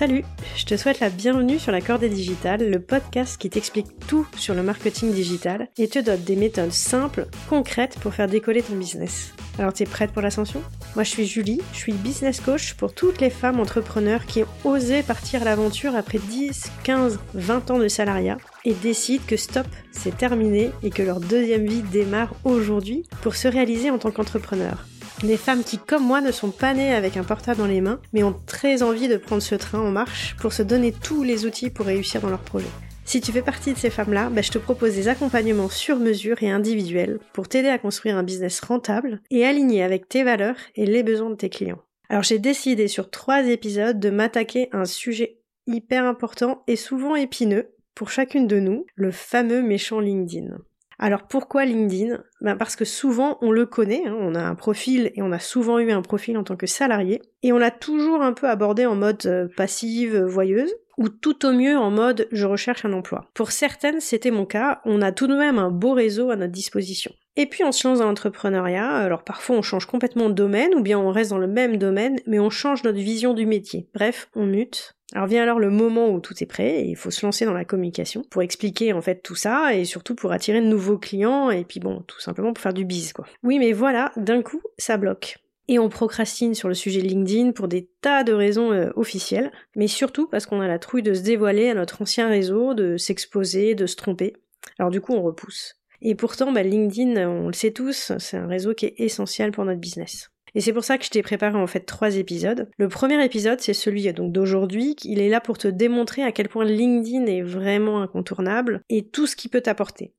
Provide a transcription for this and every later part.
Salut, je te souhaite la bienvenue sur la Cordée Digitale, le podcast qui t'explique tout sur le marketing digital et te donne des méthodes simples, concrètes pour faire décoller ton business. Alors t'es prête pour l'ascension? Moi je suis Julie, je suis business coach pour toutes les femmes entrepreneurs qui ont osé partir à l'aventure après 10, 15, 20 ans de salariat et décident que stop, c'est terminé et que leur deuxième vie démarre aujourd'hui pour se réaliser en tant qu'entrepreneur. Des femmes qui, comme moi, ne sont pas nées avec un portable dans les mains, mais ont très envie de prendre ce train en marche pour se donner tous les outils pour réussir dans leur projet. Si tu fais partie de ces femmes-là, bah, je te propose des accompagnements sur mesure et individuels pour t'aider à construire un business rentable et aligné avec tes valeurs et les besoins de tes clients. Alors j'ai décidé sur trois épisodes de m'attaquer à un sujet hyper important et souvent épineux pour chacune de nous, le fameux méchant LinkedIn. Alors pourquoi LinkedIn? Ben Parce que souvent on le connaît, hein, on a un profil et on a souvent eu un profil en tant que salarié, et on l'a toujours un peu abordé en mode euh, passive, voyeuse, ou tout au mieux en mode je recherche un emploi. Pour certaines, c'était mon cas, on a tout de même un beau réseau à notre disposition. Et puis on se lance dans l'entrepreneuriat, alors parfois on change complètement de domaine, ou bien on reste dans le même domaine, mais on change notre vision du métier. Bref, on mute, alors vient alors le moment où tout est prêt et il faut se lancer dans la communication pour expliquer en fait tout ça et surtout pour attirer de nouveaux clients et puis bon, tout simplement pour faire du biz quoi. Oui mais voilà, d'un coup, ça bloque. Et on procrastine sur le sujet LinkedIn pour des tas de raisons euh, officielles, mais surtout parce qu'on a la trouille de se dévoiler à notre ancien réseau, de s'exposer, de se tromper. Alors du coup on repousse. Et pourtant, bah, LinkedIn, on le sait tous, c'est un réseau qui est essentiel pour notre business. Et c'est pour ça que je t'ai préparé en fait trois épisodes. Le premier épisode, c'est celui donc d'aujourd'hui. Il est là pour te démontrer à quel point LinkedIn est vraiment incontournable et tout ce qu'il peut t'apporter.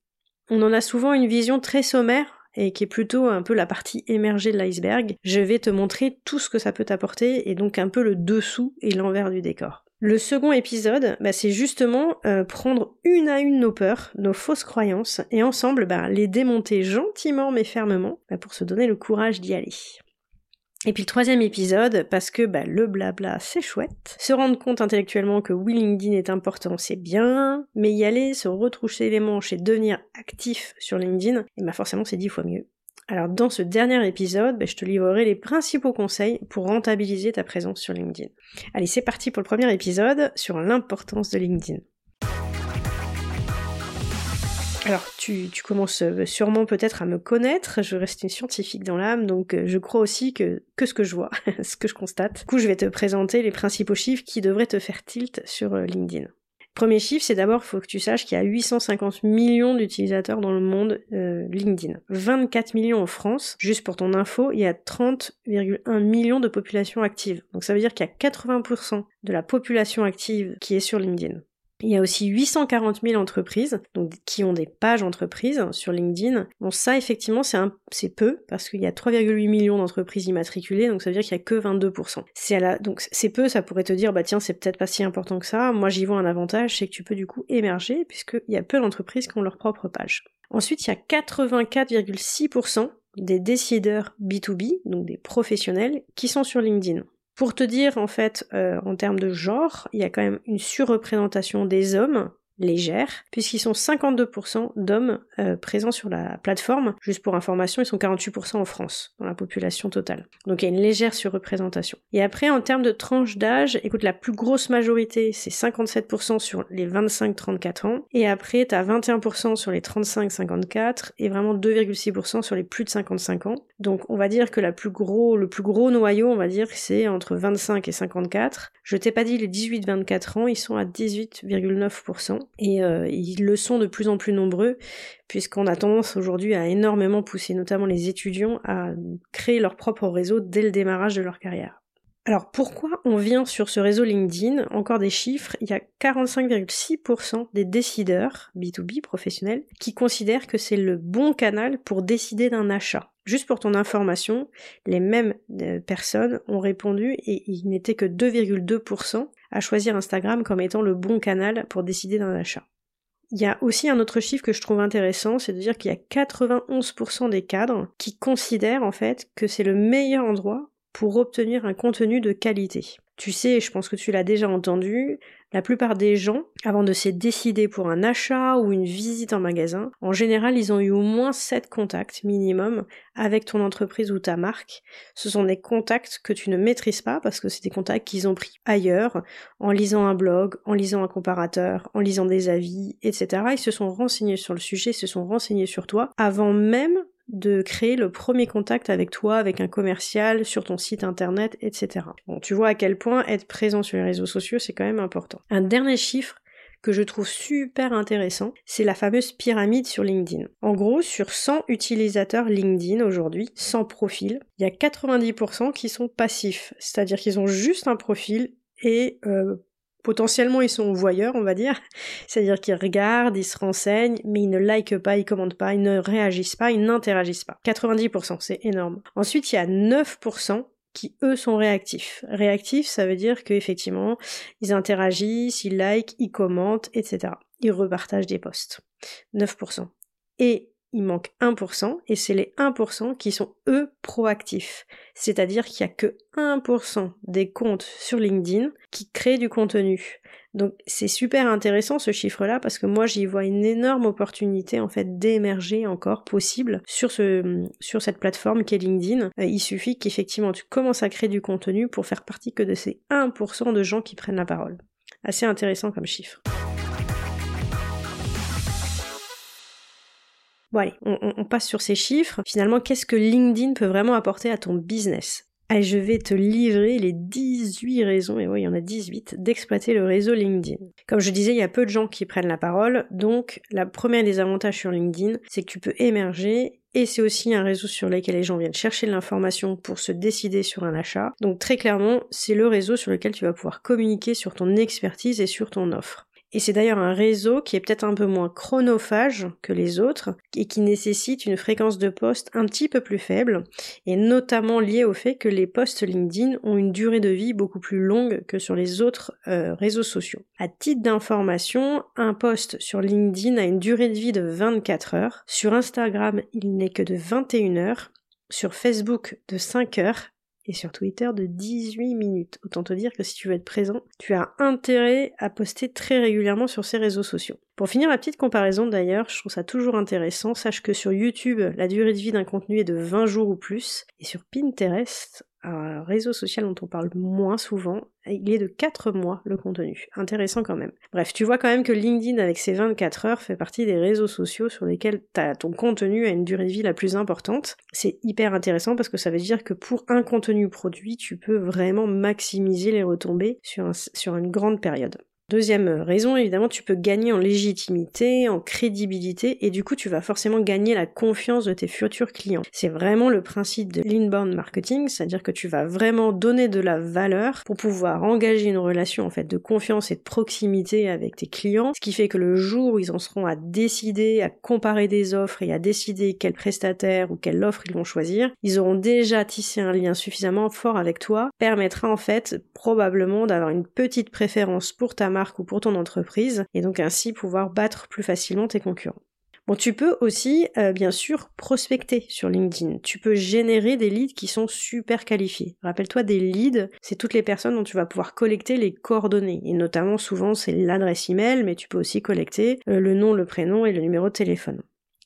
On en a souvent une vision très sommaire et qui est plutôt un peu la partie émergée de l'iceberg. Je vais te montrer tout ce que ça peut t'apporter et donc un peu le dessous et l'envers du décor. Le second épisode, bah, c'est justement euh, prendre une à une nos peurs, nos fausses croyances, et ensemble bah, les démonter gentiment mais fermement bah, pour se donner le courage d'y aller. Et puis le troisième épisode, parce que bah, le blabla c'est chouette, se rendre compte intellectuellement que oui LinkedIn est important c'est bien, mais y aller, se retroucher les manches et devenir actif sur LinkedIn, et bah forcément c'est dix fois mieux. Alors dans ce dernier épisode, bah, je te livrerai les principaux conseils pour rentabiliser ta présence sur LinkedIn. Allez c'est parti pour le premier épisode sur l'importance de LinkedIn. Alors, tu, commences euh, sûrement peut-être à me connaître, je reste une scientifique dans l'âme, donc euh, je crois aussi que, que ce que je vois, ce que je constate. Du coup, je vais te présenter les principaux chiffres qui devraient te faire tilt sur euh, LinkedIn. Premier chiffre, c'est d'abord, faut que tu saches qu'il y a 850 millions d'utilisateurs dans le monde LinkedIn. 24 millions en France. Juste pour ton info, il y a 30,1 millions de population active. Donc ça veut dire qu'il y a 80% de la population active qui est sur LinkedIn. Il y a aussi 840 000 entreprises qui ont des pages entreprises sur LinkedIn. Bon, ça, effectivement, c'est peu parce qu'il y a 3,8 millions d'entreprises immatriculées, donc ça veut dire qu'il y a que 22%. C'est donc c'est peu, ça pourrait te dire, bah tiens, c'est peut-être pas si important que ça. Moi, j'y vois un avantage, c'est que tu peux du coup émerger puisqu'il y a peu d'entreprises qui ont leur propre page. Ensuite, il y a 84,6% des décideurs B2B, donc des professionnels, qui sont sur LinkedIn. Pour te dire, en fait, euh, en termes de genre, il y a quand même une surreprésentation des hommes légère, puisqu'ils sont 52% d'hommes euh, présents sur la plateforme. Juste pour information, ils sont 48% en France, dans la population totale. Donc il y a une légère surreprésentation. Et après, en termes de tranche d'âge, écoute, la plus grosse majorité, c'est 57% sur les 25-34 ans, et après, t'as 21% sur les 35-54, et vraiment 2,6% sur les plus de 55 ans. Donc on va dire que la plus gros, le plus gros noyau, on va dire, c'est entre 25 et 54. Je t'ai pas dit les 18-24 ans, ils sont à 18,9% et euh, ils le sont de plus en plus nombreux puisqu'on a tendance aujourd'hui à énormément pousser notamment les étudiants à créer leur propre réseau dès le démarrage de leur carrière. Alors pourquoi on vient sur ce réseau LinkedIn? Encore des chiffres, il y a 45,6% des décideurs B2B professionnels qui considèrent que c'est le bon canal pour décider d'un achat. Juste pour ton information, les mêmes euh, personnes ont répondu et il n'était que 2,2% à choisir Instagram comme étant le bon canal pour décider d'un achat. Il y a aussi un autre chiffre que je trouve intéressant, c'est de dire qu'il y a 91% des cadres qui considèrent en fait que c'est le meilleur endroit pour obtenir un contenu de qualité. Tu sais, je pense que tu l'as déjà entendu, La plupart des gens, avant de se décider pour un achat ou une visite en magasin, en général, ils ont eu au moins 7 contacts minimum avec ton entreprise ou ta marque. Ce sont des contacts que tu ne maîtrises pas parce que c'est des contacts qu'ils ont pris ailleurs, en lisant un blog, en lisant un comparateur, en lisant des avis, etc. Ils se sont renseignés sur le sujet, se sont renseignés sur toi avant même de créer le premier contact avec toi, avec un commercial, sur ton site internet, etc. Bon, tu vois à quel point être présent sur les réseaux sociaux, c'est quand même important. Un dernier chiffre que je trouve super intéressant, c'est la fameuse pyramide sur LinkedIn. En gros, sur 100 utilisateurs LinkedIn aujourd'hui, 100 profils, il y a 90% qui sont passifs, c'est-à-dire qu'ils ont juste un profil et euh, potentiellement ils sont voyeurs, on va dire. C'est-à-dire qu'ils regardent, ils se renseignent, mais ils ne likent pas, ils commentent pas, ils ne réagissent pas, ils n'interagissent pas. 90%, c'est énorme. Ensuite, il y a 9% qui eux sont réactifs. Réactifs, ça veut dire qu'effectivement, ils interagissent, ils likent, ils commentent, etc. Ils repartagent des posts. 9%. Et il manque 1%, et c'est les 1% qui sont eux proactifs. C'est-à-dire qu'il n'y a que 1% des comptes sur LinkedIn qui créent du contenu. Donc c'est super intéressant ce chiffre-là parce que moi j'y vois une énorme opportunité en fait d'émerger encore possible sur ce sur cette plateforme qui est LinkedIn. Euh, il suffit qu'effectivement tu commences à créer du contenu pour faire partie que de ces 1% de gens qui prennent la parole. Assez intéressant comme chiffre. Bon allez, on, passe sur ces chiffres. Finalement, qu'est-ce que LinkedIn peut vraiment apporter à ton business? Je vais te livrer les 18 raisons, et oui, il y en a 18, d'exploiter le réseau LinkedIn. Comme je disais, il y a peu de gens qui prennent la parole, donc la première des avantages sur LinkedIn, c'est que tu peux émerger et c'est aussi un réseau sur lequel les gens viennent chercher de l'information pour se décider sur un achat. Donc très clairement, c'est le réseau sur lequel tu vas pouvoir communiquer sur ton expertise et sur ton offre. Et c'est d'ailleurs un réseau qui est peut-être un peu moins chronophage que les autres et qui nécessite une fréquence de poste un petit peu plus faible et notamment lié au fait que les posts LinkedIn ont une durée de vie beaucoup plus longue que sur les autres euh, réseaux sociaux. À titre d'information, un post sur LinkedIn a une durée de vie de 24 heures, sur Instagram il n'est que de 21 heures, sur Facebook de 5 heures et sur Twitter de 18 minutes. Autant te dire que si tu veux être présent, tu as intérêt à poster très régulièrement sur ces réseaux sociaux. Pour finir la petite comparaison d'ailleurs, je trouve ça toujours intéressant, sache que sur YouTube, la durée de vie d'un contenu est de 20 jours ou plus, et sur Pinterest, un réseau social dont on parle moins souvent, il est de 4 mois le contenu. Intéressant quand même. Bref, tu vois quand même que LinkedIn avec ses 24 heures fait partie des réseaux sociaux sur lesquels ton contenu a une durée de vie la plus importante. C'est hyper intéressant parce que ça veut dire que pour un contenu produit, tu peux vraiment maximiser les retombées sur, sur une grande période. Deuxième raison, évidemment, tu peux gagner en légitimité, en crédibilité, et du coup, tu vas forcément gagner la confiance de tes futurs clients. C'est vraiment le principe de l'inbound marketing, c'est-à-dire que tu vas vraiment donner de la valeur pour pouvoir engager une relation en fait de confiance et de proximité avec tes clients, ce qui fait que le jour où ils en seront à décider, à comparer des offres et à décider quel prestataire ou quelle offre ils vont choisir, ils auront déjà tissé un lien suffisamment fort avec toi, permettra en fait probablement d'avoir une petite préférence pour ta marque ou pour ton entreprise et donc ainsi pouvoir battre plus facilement tes concurrents. Bon, tu peux aussi, euh, bien sûr, prospecter sur LinkedIn. Tu peux générer des leads qui sont super qualifiés. Rappelle-toi, des leads, c'est toutes les personnes dont tu vas pouvoir collecter les coordonnées. Et notamment, souvent, c'est l'adresse email, mais tu peux aussi collecter euh, le nom, le prénom et le numéro de téléphone.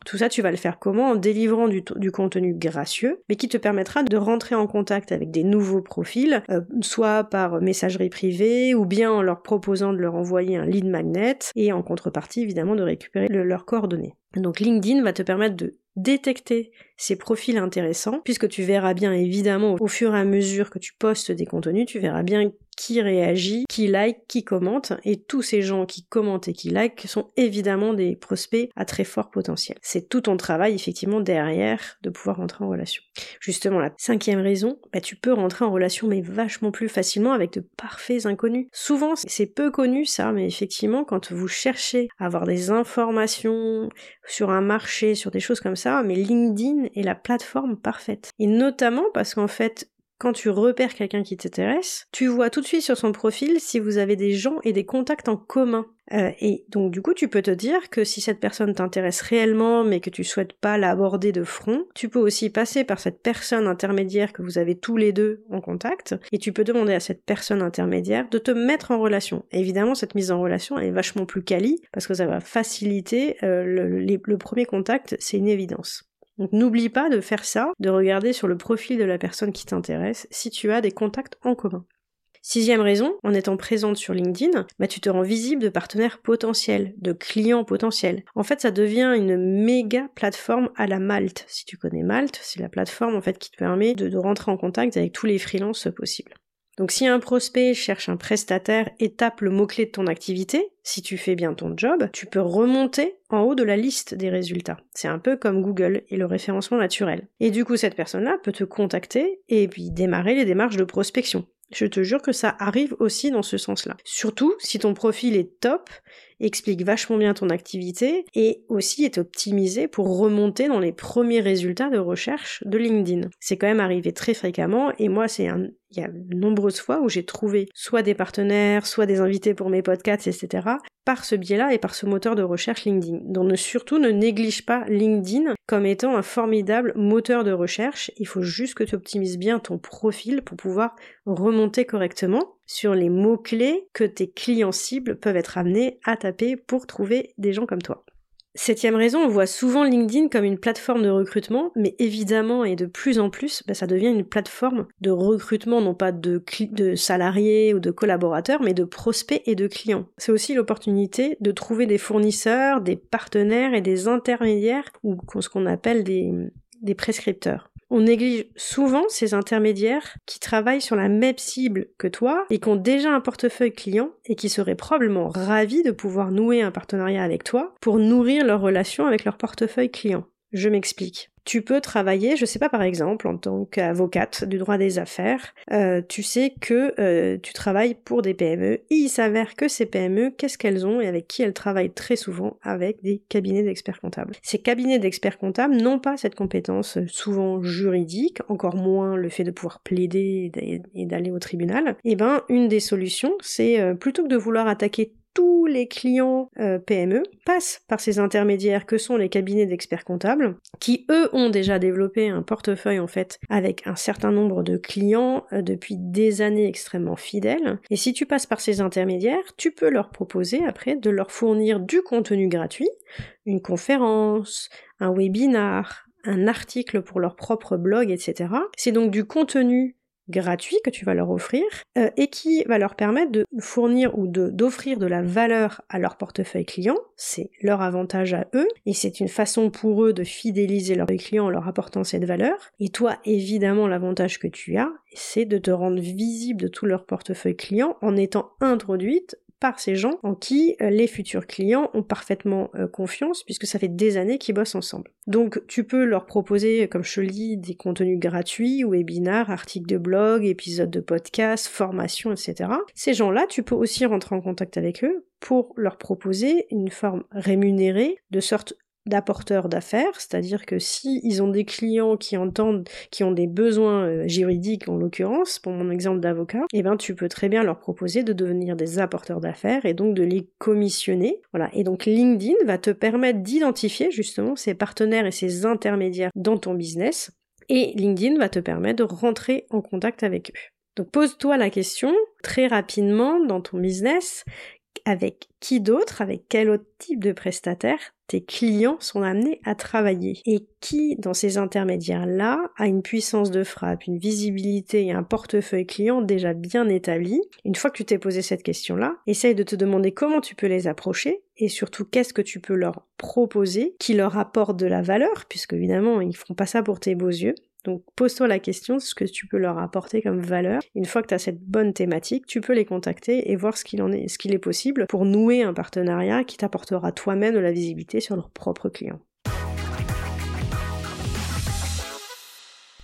Tout ça, tu vas le faire comment? En délivrant du, contenu gracieux, mais qui te permettra de rentrer en contact avec des nouveaux profils, euh, soit par messagerie privée, ou bien en leur proposant de leur envoyer un lead magnet, et en contrepartie, évidemment, de récupérer leurs coordonnées. Donc LinkedIn va te permettre de détecter ces profils intéressants, puisque tu verras bien évidemment au fur et à mesure que tu postes des contenus, tu verras bien qui réagit, qui like, qui commente, et tous ces gens qui commentent et qui like sont évidemment des prospects à très fort potentiel. C'est tout ton travail effectivement derrière de pouvoir rentrer en relation. Justement, la cinquième raison, bah, tu peux rentrer en relation mais vachement plus facilement avec de parfaits inconnus. Souvent, c'est peu connu ça, mais effectivement, quand vous cherchez à avoir des informations sur un marché, sur des choses comme ça, mais LinkedIn est la plateforme parfaite. Et notamment parce qu'en fait, quand tu repères quelqu'un qui t'intéresse, tu vois tout de suite sur son profil si vous avez des gens et des contacts en commun. Euh, et donc du coup, tu peux te dire que si cette personne t'intéresse réellement, mais que tu souhaites pas l'aborder de front, tu peux aussi passer par cette personne intermédiaire que vous avez tous les deux en contact, et tu peux demander à cette personne intermédiaire de te mettre en relation. évidemment, cette mise en relation elle est vachement plus quali, parce que ça va faciliter euh, le, le premier contact, c'est une évidence. Donc n'oublie pas de faire ça, de regarder sur le profil de la personne qui t'intéresse si tu as des contacts en commun. Sixième raison, en étant présente sur LinkedIn, bah, tu te rends visible de partenaires potentiels, de clients potentiels. En fait, ça devient une méga plateforme à la Malte. Si tu connais Malte, c'est la plateforme en fait qui te permet de, de rentrer en contact avec tous les freelances possibles. Donc si un prospect cherche un prestataire et tape le mot-clé de ton activité, si tu fais bien ton job, tu peux remonter en haut de la liste des résultats. C'est un peu comme Google et le référencement naturel. Et du coup, cette personne-là peut te contacter et puis démarrer les démarches de prospection. Je te jure que ça arrive aussi dans ce sens-là. Surtout si ton profil est top, explique vachement bien ton activité et aussi est optimisé pour remonter dans les premiers résultats de recherche de LinkedIn. C'est quand même arrivé très fréquemment et moi c'est il y a de nombreuses fois où j'ai trouvé soit des partenaires, soit des invités pour mes podcasts, etc. par ce biais-là et par ce moteur de recherche LinkedIn. Donc surtout ne néglige pas LinkedIn comme étant un formidable moteur de recherche. Il faut juste que tu optimises bien ton profil pour pouvoir remonter correctement sur les mots-clés que tes clients cibles peuvent être amenés à taper pour trouver des gens comme toi. Septième raison, on voit souvent LinkedIn comme une plateforme de recrutement, mais évidemment et de plus en plus, bah, ça devient une plateforme de recrutement, non pas de, salariés ou de collaborateurs, mais de prospects et de clients. C'est aussi l'opportunité de trouver des fournisseurs, des partenaires et des intermédiaires, ou ce qu'on appelle des prescripteurs. On néglige souvent ces intermédiaires qui travaillent sur la même cible que toi et qui ont déjà un portefeuille client et qui seraient probablement ravis de pouvoir nouer un partenariat avec toi pour nourrir leur relation avec leur portefeuille client. Je m'explique tu peux travailler, je sais pas par exemple, en tant qu'avocate du droit des affaires, euh, tu sais que euh, tu travailles pour des PME il s'avère que ces PME, qu'est-ce qu'elles ont et avec qui elles travaillent très souvent avec des cabinets d'experts comptables. Ces cabinets d'experts comptables n'ont pas cette compétence euh, souvent juridique, encore moins le fait de pouvoir plaider et d'aller au tribunal. Et eh ben une des solutions, c'est plutôt que de vouloir attaquer tous les clients euh, PME passent par ces intermédiaires que sont les cabinets d'experts comptables, qui eux ont déjà développé un portefeuille en fait avec un certain nombre de clients euh, depuis des années extrêmement fidèles. Et si tu passes par ces intermédiaires, tu peux leur proposer après de leur fournir du contenu gratuit, une conférence, un webinar, un article pour leur propre blog, etc. C'est donc du contenu gratuit que tu vas leur offrir euh, et qui va leur permettre de fournir ou d'offrir de, la valeur à leur portefeuille client. C'est leur avantage à eux et c'est une façon pour eux de fidéliser leurs clients en leur apportant cette valeur. Et toi, évidemment, l'avantage que tu as, c'est de te rendre visible de tout leur portefeuille client en étant introduite ces gens en qui euh, les futurs clients ont parfaitement euh, confiance puisque ça fait des années qu'ils bossent ensemble. Donc tu peux leur proposer, comme je dis, des contenus gratuits, webinars, articles de blog, épisodes de podcast, formations, etc. Ces gens-là, tu peux aussi rentrer en contact avec eux pour leur proposer une forme rémunérée, de sorte d'apporteurs d'affaires, c'est-à-dire que si ils ont des clients qui entendent, qui ont des besoins euh, juridiques en l'occurrence, pour mon exemple d'avocat, eh ben tu peux très bien leur proposer de devenir des apporteurs d'affaires et donc de les commissionner. Voilà. Et donc LinkedIn va te permettre d'identifier justement ces partenaires et ces intermédiaires dans ton business. Et LinkedIn va te permettre de rentrer en contact avec eux. Donc pose-toi la question très rapidement dans ton business, avec qui d'autre, avec quel autre type de prestataire tes clients sont amenés à travailler? Et qui dans ces intermédiaires-là a une puissance de frappe, une visibilité et un portefeuille client déjà bien établi? Une fois que tu t'es posé cette question-là, essaye de te demander comment tu peux les approcher et surtout qu'est-ce que tu peux leur proposer qui leur apporte de la valeur puisque évidemment ils feront pas ça pour tes beaux yeux donc pose-toi la question, ce que tu peux leur apporter comme valeur. Une fois que tu as cette bonne thématique, tu peux les contacter et voir ce qu'il est possible pour nouer un partenariat qui t'apportera toi-même de la visibilité sur leurs propres clients.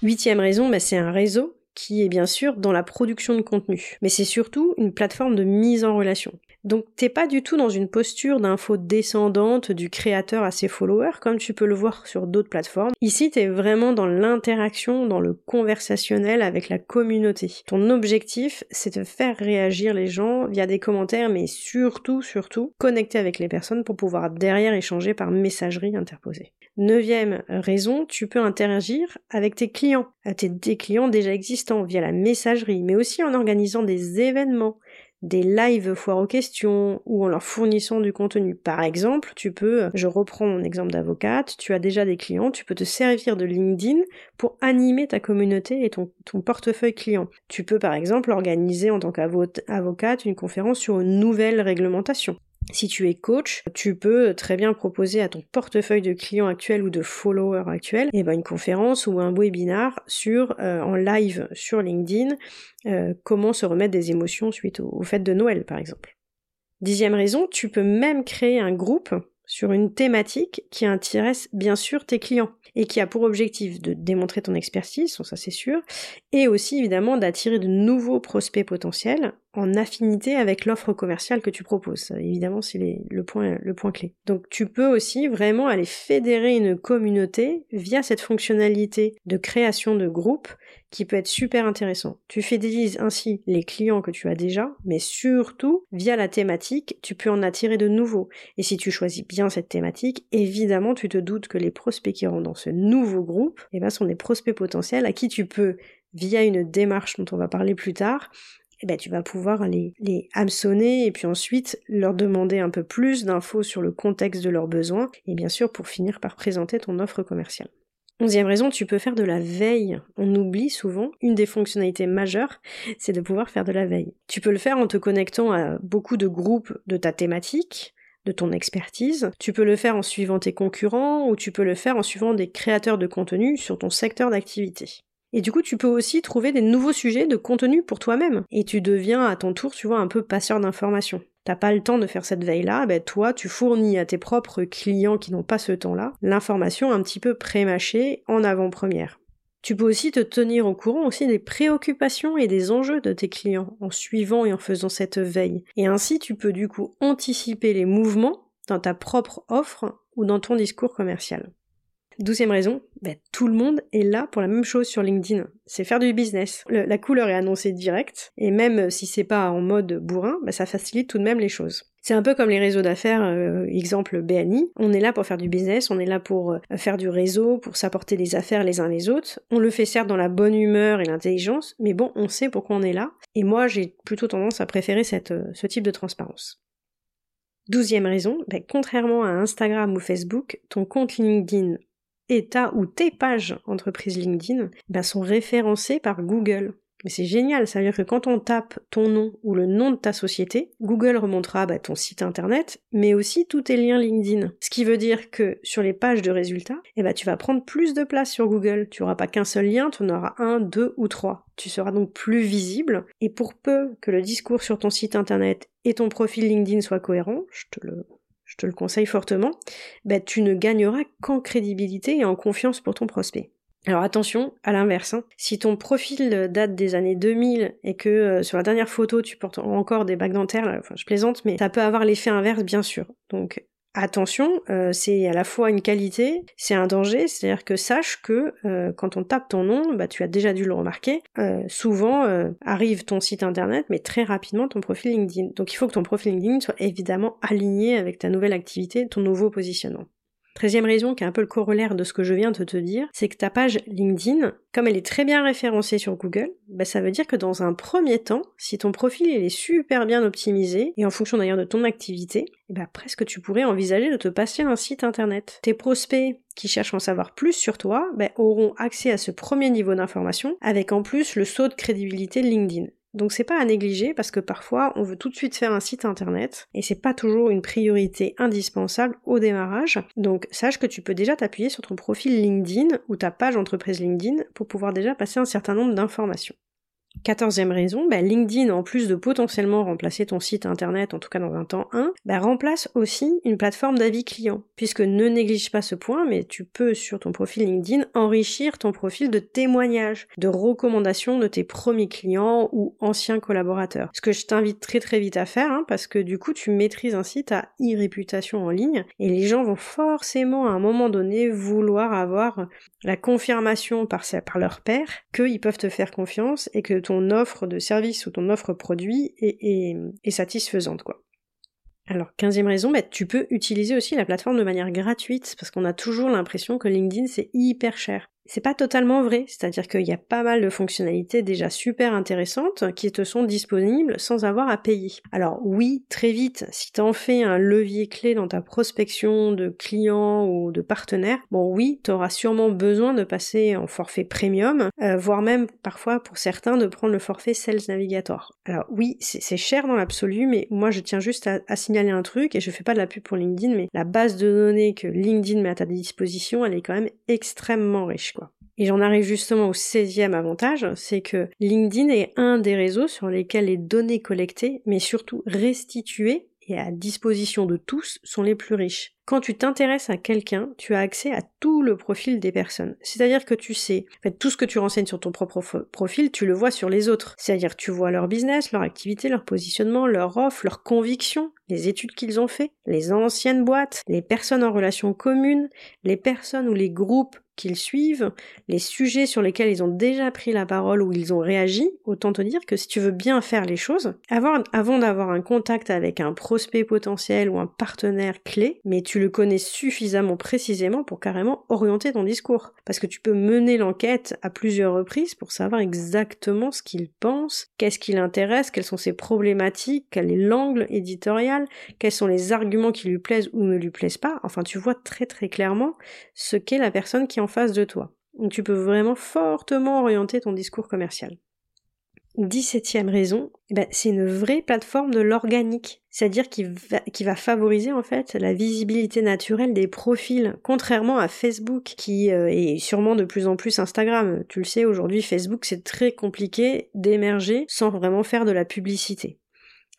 Huitième raison, bah, c'est un réseau qui est bien sûr dans la production de contenu, mais c'est surtout une plateforme de mise en relation. Donc t'es pas du tout dans une posture d'info descendante du créateur à ses followers comme tu peux le voir sur d'autres plateformes. Ici t'es vraiment dans l'interaction, dans le conversationnel avec la communauté. Ton objectif c'est de faire réagir les gens via des commentaires mais surtout, surtout, connecter avec les personnes pour pouvoir derrière échanger par messagerie interposée. Neuvième raison, tu peux interagir avec tes clients, tes, des clients déjà existants via la messagerie, mais aussi en organisant des événements, des lives foires aux questions ou en leur fournissant du contenu. Par exemple, tu peux, je reprends mon exemple d'avocate, tu as déjà des clients, tu peux te servir de LinkedIn pour animer ta communauté et ton, ton portefeuille client. Tu peux par exemple organiser en tant qu'avocate une conférence sur une nouvelle réglementation. Si tu es coach, tu peux très bien proposer à ton portefeuille de clients actuels ou de followers actuels eh ben, une conférence ou un webinar sur euh, en live sur LinkedIn euh, comment se remettre des émotions suite aux au fêtes de Noël par exemple. Dixième raison, tu peux même créer un groupe sur une thématique qui intéresse bien sûr tes clients et qui a pour objectif de démontrer ton expertise, ça c'est sûr, et aussi évidemment d'attirer de nouveaux prospects potentiels en affinité avec l'offre commerciale que tu proposes. évidemment, c'est le point, le point clé. Donc tu peux aussi vraiment aller fédérer une communauté via cette fonctionnalité de création de groupe qui peut être super intéressant. Tu fidélises ainsi les clients que tu as déjà, mais surtout, via la thématique, tu peux en attirer de nouveaux. Et si tu choisis bien cette thématique, évidemment, tu te doutes que les prospects qui rentrent dans ce nouveau groupe, eh ben, sont des prospects potentiels à qui tu peux, via une démarche dont on va parler plus tard, eh ben, tu vas pouvoir les, les hameçonner et puis ensuite leur demander un peu plus d'infos sur le contexte de leurs besoins et bien sûr pour finir par présenter ton offre commerciale. Onzième raison, tu peux faire de la veille. On oublie souvent, une des fonctionnalités majeures, c'est de pouvoir faire de la veille. Tu peux le faire en te connectant à beaucoup de groupes de ta thématique, de ton expertise. Tu peux le faire en suivant tes concurrents ou tu peux le faire en suivant des créateurs de contenu sur ton secteur d'activité. Et du coup, tu peux aussi trouver des nouveaux sujets de contenu pour toi-même. Et tu deviens à ton tour, tu vois, un peu passeur d'informations t'as pas le temps de faire cette veille-là, ben toi, tu fournis à tes propres clients qui n'ont pas ce temps-là l'information un petit peu pré-mâchée en avant-première. Tu peux aussi te tenir au courant aussi des préoccupations et des enjeux de tes clients en suivant et en faisant cette veille. Et ainsi, tu peux du coup anticiper les mouvements dans ta propre offre ou dans ton discours commercial. Douzième raison, ben, tout le monde est là pour la même chose sur LinkedIn. C'est faire du business. la couleur est annoncée direct, et même si c'est pas en mode bourrin, ben, ça facilite tout de même les choses. C'est un peu comme les réseaux d'affaires, euh, exemple BNI. On est là pour faire du business, on est là pour euh, faire du réseau, pour s'apporter des affaires les uns les autres. On le fait certes dans la bonne humeur et l'intelligence, mais bon, on sait pourquoi on est là. Et moi, j'ai plutôt tendance à préférer euh, ce type de transparence. Douzième raison, ben, contrairement à Instagram ou Facebook, ton compte LinkedIn et ta ou tes pages entreprise LinkedIn ben, sont référencées par Google. Mais c'est génial, ça veut dire que quand on tape ton nom ou le nom de ta société, Google remontera bah, ton site internet, mais aussi tous tes liens LinkedIn. Ce qui veut dire que sur les pages de résultats, eh ben, tu vas prendre plus de place sur Google. Tu n'auras pas qu'un seul lien, tu en auras un, deux ou trois. Tu seras donc plus visible, et pour peu que le discours sur ton site internet et ton profil LinkedIn soient cohérents, je te le je te le conseille fortement, bah, tu ne gagneras qu'en crédibilité et en confiance pour ton prospect. Alors attention, à l'inverse, hein. si ton profil date des années 2000 et que euh, sur la dernière photo tu portes encore des bagues dentaires, enfin je plaisante, mais ça peut avoir l'effet inverse bien sûr. Donc Attention, euh, c'est à la fois une qualité, c'est un danger, c'est-à-dire que sache que euh, quand on tape ton nom, bah, tu as déjà dû le remarquer, euh, souvent arrive ton site internet, mais très rapidement ton profil LinkedIn. Donc il faut que ton profil LinkedIn soit évidemment aligné avec ta nouvelle activité, ton nouveau positionnement. Treizième raison, qui est un peu le corollaire de ce que je viens de te dire, c'est que ta page LinkedIn, comme elle est très bien référencée sur Google, bah ça veut dire que dans un premier temps, si ton profil il est super bien optimisé, et en fonction d'ailleurs de ton activité, bah presque tu pourrais envisager de te passer un site internet. Tes prospects qui cherchent à en savoir plus sur toi bah, auront accès à ce premier niveau d'information, avec en plus le saut de crédibilité de LinkedIn. Donc c'est pas à négliger parce que parfois on veut tout de suite faire un site internet et c'est pas toujours une priorité indispensable au démarrage. Donc sache que tu peux déjà t'appuyer sur ton profil LinkedIn ou ta page entreprise LinkedIn pour pouvoir déjà passer un certain nombre d'informations. Quatorzième raison, bah, LinkedIn, en plus de potentiellement remplacer ton site internet, en tout cas dans un temps 1, bah, remplace aussi une plateforme d'avis client. Puisque ne néglige pas ce point, mais tu peux sur ton profil LinkedIn enrichir ton profil de témoignages, de recommandations de tes premiers clients ou anciens collaborateurs. Ce que je t'invite très très vite à faire, hein, parce que du coup tu maîtrises site à e-réputation en ligne et les gens vont forcément à un moment donné vouloir avoir la confirmation par, par leur père qu'ils peuvent te faire confiance et que ton offre de service ou ton offre produit est, satisfaisante, quoi. Alors, quinzième raison, bah, tu peux utiliser aussi la plateforme de manière gratuite, parce qu'on a toujours l'impression que LinkedIn c'est hyper cher. C'est pas totalement vrai, c'est-à-dire qu'il y a pas mal de fonctionnalités déjà super intéressantes qui te sont disponibles sans avoir à payer. Alors oui, très vite, si t'en fais un levier clé dans ta prospection de clients ou de partenaires, bon oui, t'auras sûrement besoin de passer en forfait premium, euh, voire même parfois pour certains de prendre le forfait Sales Navigator. Alors oui, c'est cher dans l'absolu, mais moi je tiens juste à, à, signaler un truc, et je fais pas de la pub pour LinkedIn, mais la base de données que LinkedIn met à ta disposition, elle est quand même extrêmement riche. Et j'en arrive justement au 16e avantage, c'est que LinkedIn est un des réseaux sur lesquels les données collectées, mais surtout restituées et à disposition de tous, sont les plus riches. Quand tu t'intéresses à quelqu'un, tu as accès à tout le profil des personnes. C'est-à-dire que tu sais, en fait, tout ce que tu renseignes sur ton propre profil, tu le vois sur les autres. C'est-à-dire tu vois leur business, leur activité, leur positionnement, leur offre, leurs convictions, les études qu'ils ont fait, les anciennes boîtes, les personnes en relation commune, les personnes ou les groupes qu'ils suivent, les sujets sur lesquels ils ont déjà pris la parole ou ils ont réagi, autant te dire que si tu veux bien faire les choses, avant, d'avoir un contact avec un prospect potentiel ou un partenaire clé, mais tu le connais suffisamment précisément pour carrément orienter ton discours. Parce que tu peux mener l'enquête à plusieurs reprises pour savoir exactement ce qu'il pense, qu'est-ce qui l'intéresse, quelles sont ses problématiques, quel est l'angle éditorial, quels sont les arguments qui lui plaisent ou ne lui plaisent pas. Enfin, tu vois très très clairement ce qu'est la personne qui en face de toi. Tu peux vraiment fortement orienter ton discours commercial. 17e raison, eh ben, c'est une vraie plateforme de l'organique, c'est-à-dire qui va, qui va favoriser en fait la visibilité naturelle des profils, contrairement à Facebook qui euh, est sûrement de plus en plus Instagram. Tu le sais, aujourd'hui Facebook c'est très compliqué d'émerger sans vraiment faire de la publicité.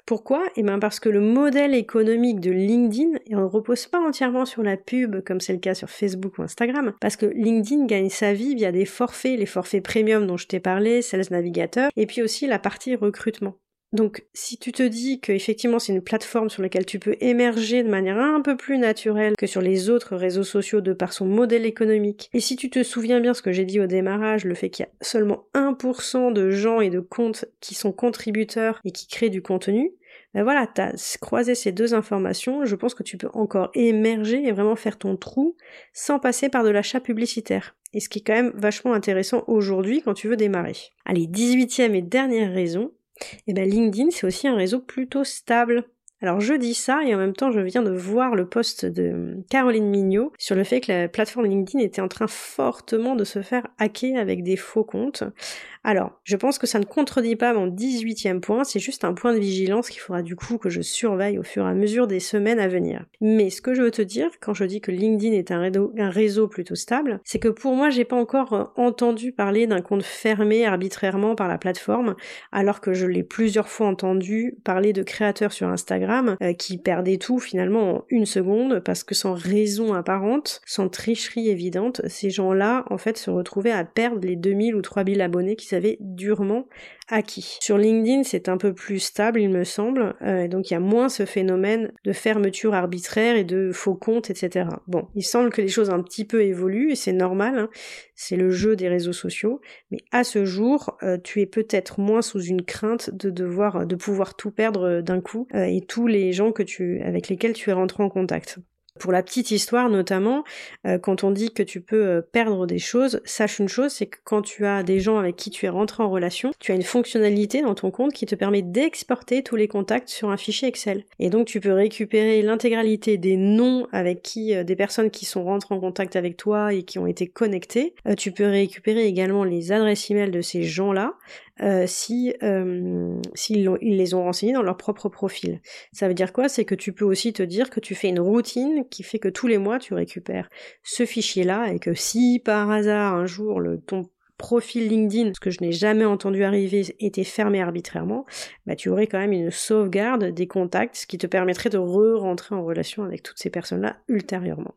Pourquoi? Eh bien parce que le modèle économique de LinkedIn ne repose pas entièrement sur la pub comme c'est le cas sur Facebook ou Instagram, parce que LinkedIn gagne sa vie via des forfaits, les forfaits premium dont je t'ai parlé, Sales Navigator, et puis aussi la partie recrutement. Donc, si tu te dis que effectivement c'est une plateforme sur laquelle tu peux émerger de manière un peu plus naturelle que sur les autres réseaux sociaux de par son modèle économique, et si tu te souviens bien ce que j'ai dit au démarrage, le fait qu'il y a seulement 1% de gens et de comptes qui sont contributeurs et qui créent du contenu, ben voilà, t'as croisé ces deux informations, je pense que tu peux encore émerger et vraiment faire ton trou sans passer par de l'achat publicitaire. Et ce qui est quand même vachement intéressant aujourd'hui quand tu veux démarrer. Allez, 18e et dernière raison, et eh ben LinkedIn c'est aussi un réseau plutôt stable. Alors je dis ça et en même temps je viens de voir le post de Caroline Mignot sur le fait que la plateforme LinkedIn était en train fortement de se faire hacker avec des faux comptes. Alors, je pense que ça ne contredit pas mon 18e point, c'est juste un point de vigilance qu'il faudra du coup que je surveille au fur et à mesure des semaines à venir. Mais ce que je veux te dire, quand je dis que LinkedIn est un réseau, plutôt stable, c'est que pour moi, j'ai pas encore euh, entendu parler d'un compte fermé arbitrairement par la plateforme, alors que je l'ai plusieurs fois entendu parler de créateurs sur Instagram euh, qui perdaient tout finalement en une seconde parce que sans raison apparente, sans tricherie évidente, ces gens-là en fait se retrouvaient à perdre les 2000 ou 3000 abonnés qui durement acquis. Sur LinkedIn, c'est un peu plus stable, il me semble, euh, donc il y a moins ce phénomène de fermeture arbitraire et de faux comptes, etc. Bon, il semble que les choses un petit peu évoluent et c'est normal, hein. c'est le jeu des réseaux sociaux, mais à ce jour, euh, tu es peut-être moins sous une crainte de devoir, de pouvoir tout perdre euh, d'un coup et tous les gens que tu, avec lesquels tu es rentré en contact. Pour la petite histoire notamment, euh, quand on dit que tu peux euh, perdre des choses, sache une chose, c'est que quand tu as des gens avec qui tu es rentré en relation, tu as une fonctionnalité dans ton compte qui te permet d'exporter tous les contacts sur un fichier Excel. Et donc tu peux récupérer l'intégralité des noms avec qui euh, des personnes qui sont rentrées en contact avec toi et qui ont été connectées. tu peux récupérer également les adresses email de ces gens-là, euh, si euh, s'ils ils les ont renseignés dans leur propre profil. Ça veut dire quoi? C'est que tu peux aussi te dire que tu fais une routine qui fait que tous les mois tu récupères ce fichier-là et que si par hasard un jour le ton profil LinkedIn, ce que je n'ai jamais entendu arriver, était fermé arbitrairement, bah, tu aurais quand même une sauvegarde des contacts, ce qui te permettrait de re-rentrer en relation avec toutes ces personnes-là ultérieurement.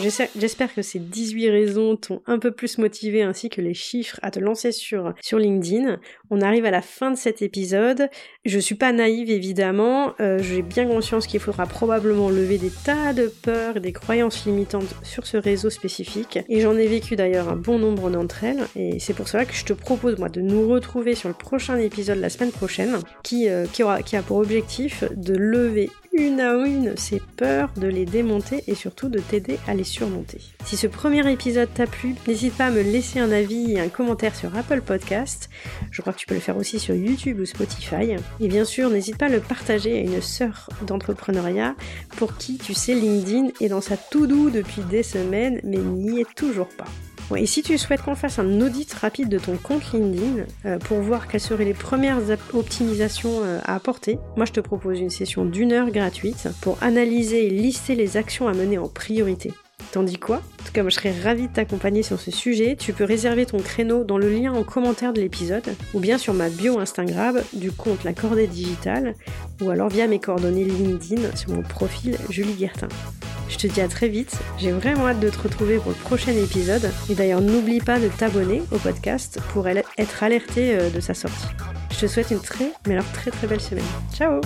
J'espère que ces 18 raisons t'ont un peu plus motivé ainsi que les chiffres à te lancer sur, LinkedIn. On arrive à la fin de cet épisode. Je suis pas naïve évidemment. Euh, J'ai bien conscience qu'il faudra probablement lever des tas de peurs et des croyances limitantes sur ce réseau spécifique. Et j'en ai vécu d'ailleurs un bon nombre d'entre elles. Et c'est pour cela que je te propose moi de nous retrouver sur le prochain épisode la semaine prochaine qui, euh, qui, aura, qui a pour objectif de lever une à une ces peurs, de les démonter et surtout de t'aider à les surmonter. Si ce premier épisode t'a plu, n'hésite pas à me laisser un avis et un commentaire sur Apple Podcast. Je crois que tu peux le faire aussi sur YouTube ou Spotify. Et bien sûr, n'hésite pas à le partager à une sœur d'entrepreneuriat pour qui, tu sais, LinkedIn est dans sa tout doux depuis des semaines mais n'y est toujours pas et si tu souhaites qu'on fasse un audit rapide de ton compte LinkedIn euh, pour voir quelles seraient les premières optimisations euh, à apporter, moi je te propose une session d'une heure gratuite pour analyser et lister les actions à mener en priorité. Tandis quoi En je serais ravie de t'accompagner sur ce sujet. Tu peux réserver ton créneau dans le lien en commentaire de l'épisode ou bien sur ma bio Instagram du compte La Cordée Digitale ou alors via mes coordonnées LinkedIn sur mon profil Julie Guertin. Je te dis à très vite, j'ai vraiment hâte de te retrouver pour le prochain épisode. Et d'ailleurs, n'oublie pas de t'abonner au podcast pour être alerté euh, de sa sortie. Je te souhaite une très, mais alors très très belle semaine. Ciao